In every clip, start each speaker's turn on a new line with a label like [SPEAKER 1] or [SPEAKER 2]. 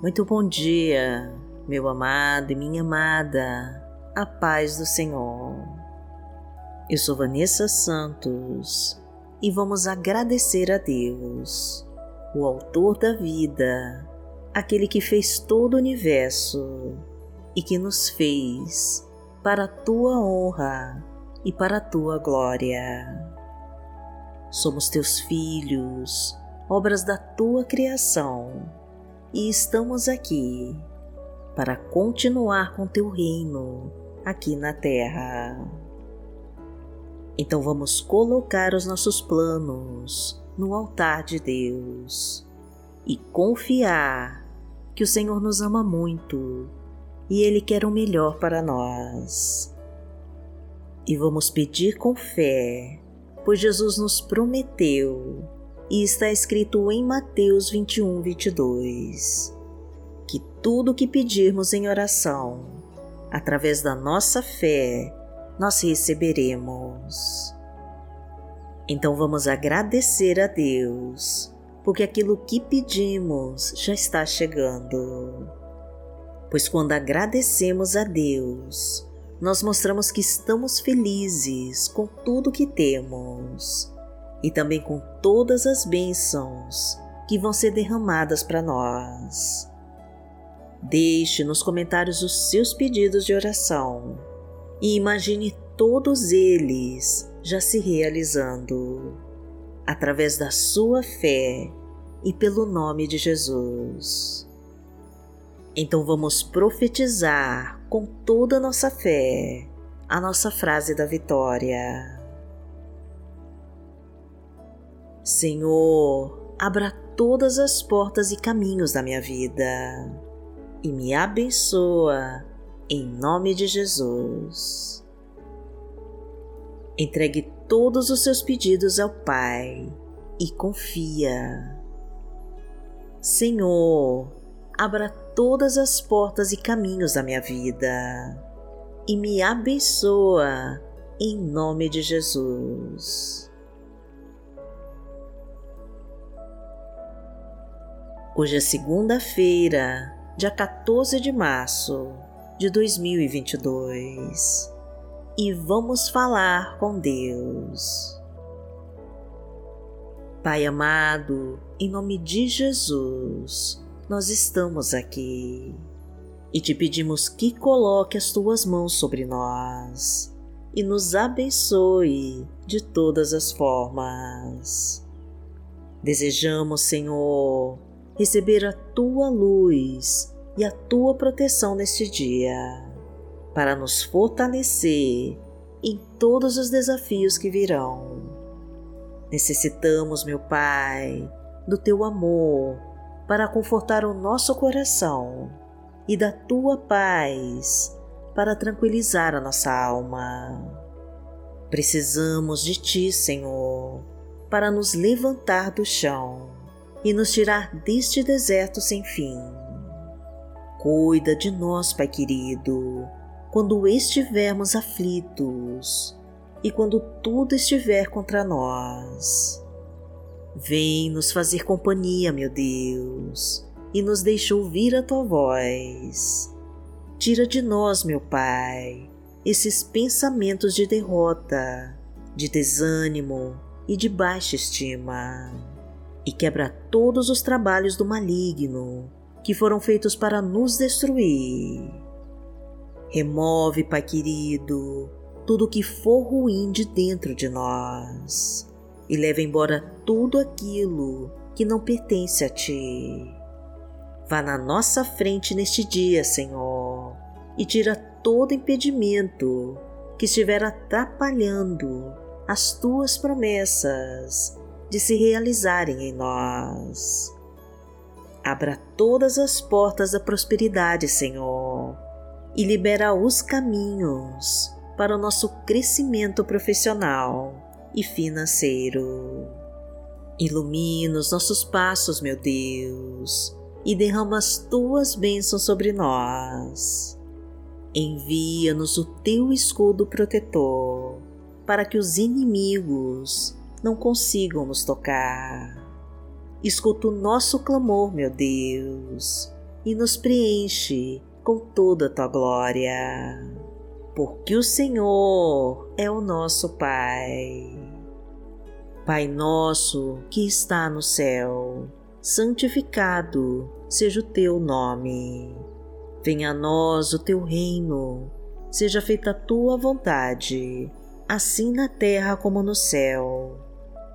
[SPEAKER 1] Muito bom dia, meu amado e minha amada, a paz do Senhor. Eu sou Vanessa Santos e vamos agradecer a Deus, o Autor da vida, aquele que fez todo o universo e que nos fez para a tua honra e para a tua glória. Somos teus filhos, obras da tua criação e estamos aqui para continuar com teu reino aqui na terra. Então vamos colocar os nossos planos no altar de Deus e confiar que o Senhor nos ama muito e Ele quer o melhor para nós. E vamos pedir com fé, pois Jesus nos prometeu e está escrito em Mateus 21, 22, que tudo o que pedirmos em oração, através da nossa fé, nós receberemos. Então vamos agradecer a Deus, porque aquilo que pedimos já está chegando. Pois quando agradecemos a Deus, nós mostramos que estamos felizes com tudo que temos e também com todas as bênçãos que vão ser derramadas para nós. Deixe nos comentários os seus pedidos de oração e imagine todos eles já se realizando através da sua fé e pelo nome de Jesus. Então vamos profetizar com toda a nossa fé a nossa frase da vitória. Senhor, abra todas as portas e caminhos da minha vida e me abençoa em nome de Jesus. Entregue todos os seus pedidos ao Pai e confia. Senhor, abra todas as portas e caminhos da minha vida e me abençoa em nome de Jesus. Hoje é segunda-feira, dia 14 de março de 2022 e vamos falar com Deus. Pai amado, em nome de Jesus, nós estamos aqui e te pedimos que coloque as tuas mãos sobre nós e nos abençoe de todas as formas. Desejamos, Senhor, receber a tua luz e a tua proteção neste dia, para nos fortalecer em todos os desafios que virão. Necessitamos, meu Pai, do teu amor para confortar o nosso coração e da tua paz para tranquilizar a nossa alma. Precisamos de ti, Senhor, para nos levantar do chão e nos tirar deste deserto sem fim. Cuida de nós, Pai querido, quando estivermos aflitos e quando tudo estiver contra nós. Vem nos fazer companhia, meu Deus, e nos deixa ouvir a tua voz. Tira de nós, meu Pai, esses pensamentos de derrota, de desânimo e de baixa estima e quebra todos os trabalhos do maligno que foram feitos para nos destruir. Remove, Pai querido, tudo que for ruim de dentro de nós e leva embora tudo aquilo que não pertence a Ti. Vá na nossa frente neste dia, Senhor, e tira todo impedimento que estiver atrapalhando as Tuas promessas de se realizarem em nós. Abra todas as portas da prosperidade, Senhor, e libera os caminhos para o nosso crescimento profissional e financeiro. Ilumina os nossos passos, meu Deus, e derrama as tuas bênçãos sobre nós. Envia-nos o teu escudo protetor para que os inimigos não consigam nos tocar. Escuta o nosso clamor, meu Deus, e nos preenche com toda a tua glória. Porque o Senhor é o nosso Pai. Pai nosso que está no céu, santificado seja o teu nome. Venha a nós o teu reino, seja feita a tua vontade, assim na terra como no céu.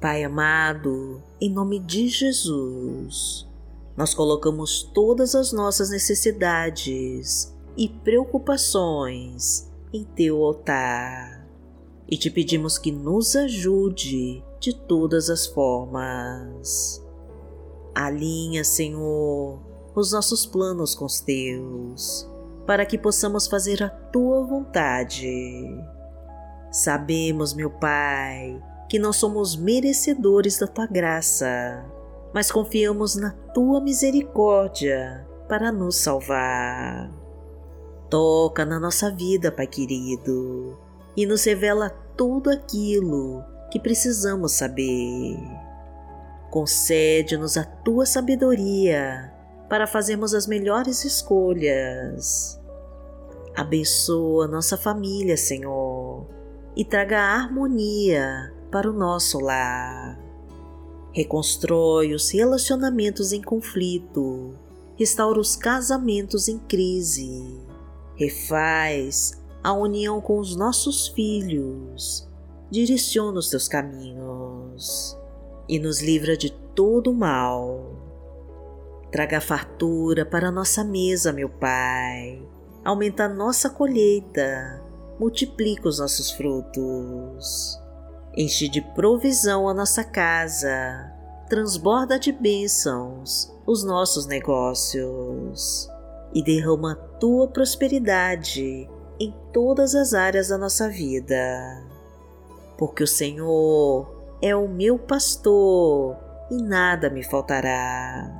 [SPEAKER 1] Pai amado, em nome de Jesus, nós colocamos todas as nossas necessidades e preocupações em Teu altar e te pedimos que nos ajude de todas as formas. Alinha, Senhor, os nossos planos com os Teus, para que possamos fazer a Tua vontade. Sabemos, meu Pai, que não somos merecedores da tua graça, mas confiamos na tua misericórdia para nos salvar. Toca na nossa vida, Pai querido, e nos revela tudo aquilo que precisamos saber. Concede-nos a tua sabedoria para fazermos as melhores escolhas. Abençoa nossa família, Senhor, e traga harmonia para o nosso lar. Reconstrói os relacionamentos em conflito, restaura os casamentos em crise, refaz a união com os nossos filhos, direciona os teus caminhos e nos livra de todo o mal. Traga fartura para nossa mesa, meu Pai. Aumenta a nossa colheita, multiplica os nossos frutos. Enche de provisão a nossa casa, transborda de bênçãos os nossos negócios e derrama tua prosperidade em todas as áreas da nossa vida. Porque o Senhor é o meu pastor e nada me faltará.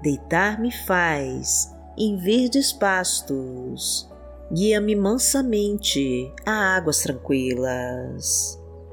[SPEAKER 1] Deitar-me faz em verdes pastos, guia-me mansamente a águas tranquilas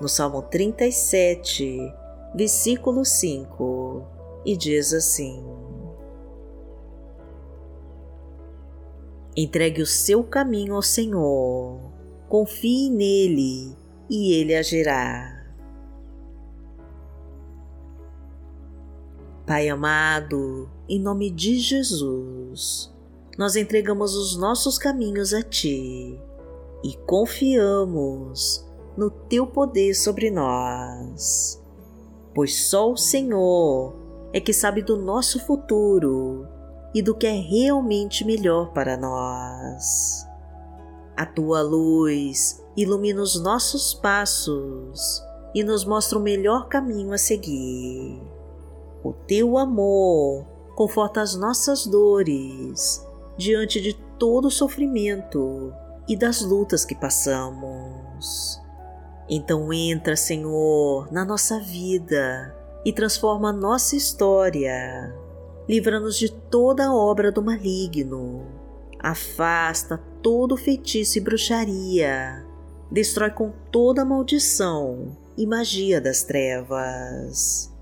[SPEAKER 1] no Salmo 37, versículo 5, e diz assim: Entregue o seu caminho ao Senhor, confie nele e ele agirá. Pai amado, em nome de Jesus, nós entregamos os nossos caminhos a Ti e confiamos no teu poder sobre nós. Pois só o Senhor é que sabe do nosso futuro e do que é realmente melhor para nós. A tua luz ilumina os nossos passos e nos mostra o melhor caminho a seguir. O teu amor conforta as nossas dores diante de todo o sofrimento e das lutas que passamos. Então entra, Senhor, na nossa vida e transforma a nossa história. Livra-nos de toda obra do maligno afasta todo feitiço e bruxaria, destrói com toda maldição e magia das trevas,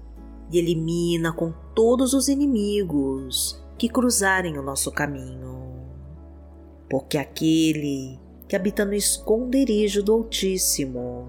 [SPEAKER 1] e elimina com todos os inimigos que cruzarem o nosso caminho. Porque aquele que habita no esconderijo do Altíssimo,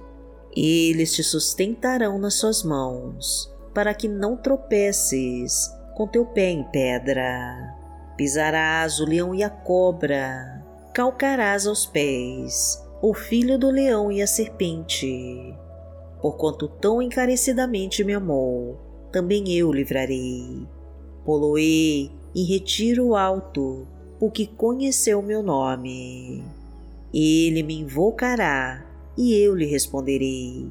[SPEAKER 1] Eles te sustentarão nas suas mãos, para que não tropeces com teu pé em pedra. Pisarás o leão e a cobra, calcarás aos pés o filho do leão e a serpente. Porquanto tão encarecidamente me amou, também eu livrarei. Poloei em retiro alto, porque conheceu meu nome. Ele me invocará e eu lhe responderei.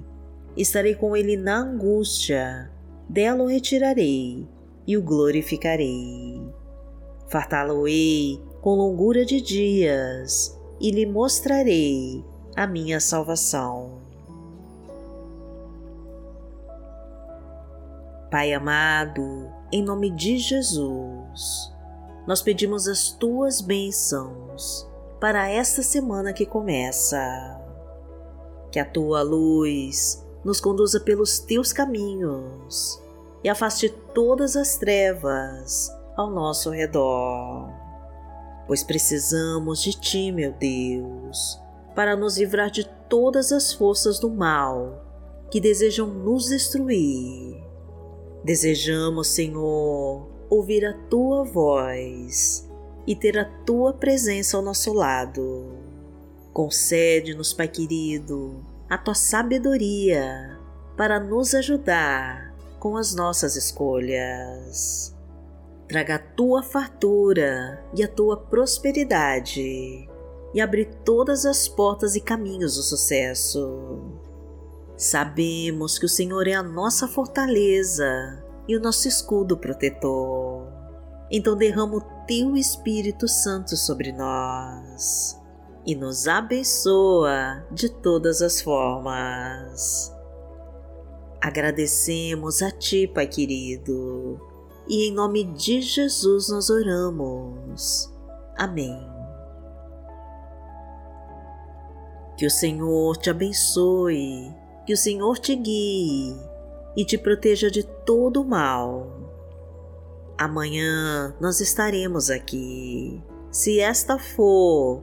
[SPEAKER 1] Estarei com ele na angústia, dela o retirarei e o glorificarei. Fartá-lo-ei com longura de dias e lhe mostrarei a minha salvação. Pai amado, em nome de Jesus, nós pedimos as tuas bênçãos para esta semana que começa que a tua luz nos conduza pelos teus caminhos e afaste todas as trevas ao nosso redor. Pois precisamos de ti, meu Deus, para nos livrar de todas as forças do mal que desejam nos destruir. Desejamos, Senhor, ouvir a tua voz e ter a tua presença ao nosso lado Concede-nos, Pai querido, a tua sabedoria para nos ajudar com as nossas escolhas. Traga a tua fartura e a tua prosperidade e abre todas as portas e caminhos do sucesso. Sabemos que o Senhor é a nossa fortaleza e o nosso escudo protetor. Então derrama o teu Espírito Santo sobre nós e nos abençoa de todas as formas. Agradecemos a Ti, Pai querido, e em nome de Jesus nós oramos. Amém. Que o Senhor te abençoe, que o Senhor te guie e te proteja de todo o mal. Amanhã nós estaremos aqui, se esta for